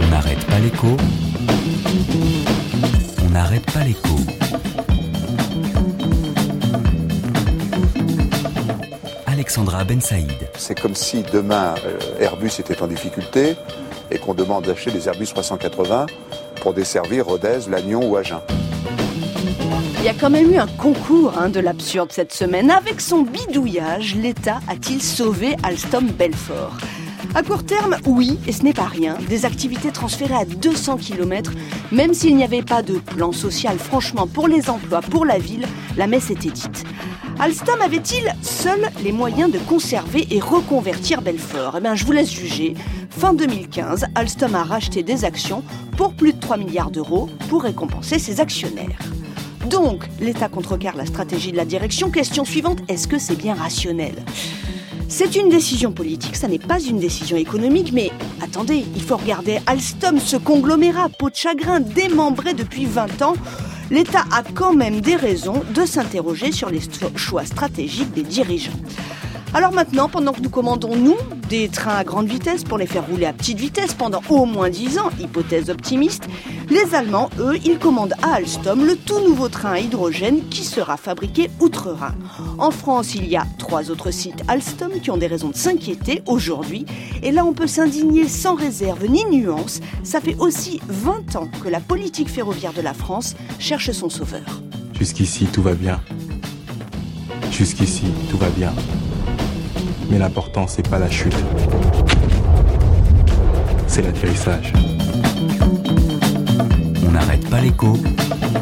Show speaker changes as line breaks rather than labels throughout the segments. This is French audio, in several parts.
On n'arrête pas l'écho. On n'arrête pas l'écho. Alexandra Ben Saïd.
C'est comme si demain euh, Airbus était en difficulté et qu'on demande d'acheter des Airbus 380 pour desservir Rodez, Lannion ou Agen.
Il y a quand même eu un concours hein, de l'absurde cette semaine. Avec son bidouillage, l'État a-t-il sauvé Alstom Belfort? À court terme, oui, et ce n'est pas rien, des activités transférées à 200 km, même s'il n'y avait pas de plan social, franchement, pour les emplois, pour la ville, la messe était dite. Alstom avait-il seul les moyens de conserver et reconvertir Belfort? Eh bien, je vous laisse juger. Fin 2015, Alstom a racheté des actions pour plus de 3 milliards d'euros pour récompenser ses actionnaires. Donc, l'État contrecarre la stratégie de la direction. Question suivante, est-ce que c'est bien rationnel? C'est une décision politique, ça n'est pas une décision économique, mais attendez, il faut regarder Alstom, ce conglomérat, peau de chagrin, démembré depuis 20 ans. L'État a quand même des raisons de s'interroger sur les choix stratégiques des dirigeants. Alors maintenant, pendant que nous commandons, nous, des trains à grande vitesse pour les faire rouler à petite vitesse pendant au moins 10 ans, hypothèse optimiste, les Allemands, eux, ils commandent à Alstom le tout nouveau train à hydrogène qui sera fabriqué outre-Rhin. En France, il y a trois autres sites Alstom qui ont des raisons de s'inquiéter aujourd'hui. Et là, on peut s'indigner sans réserve ni nuance. Ça fait aussi 20 ans que la politique ferroviaire de la France cherche son sauveur.
Jusqu'ici, tout va bien. Jusqu'ici, tout va bien. Mais l'important, c'est pas la chute. C'est l'atterrissage.
On n'arrête pas l'écho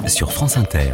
sur France Inter.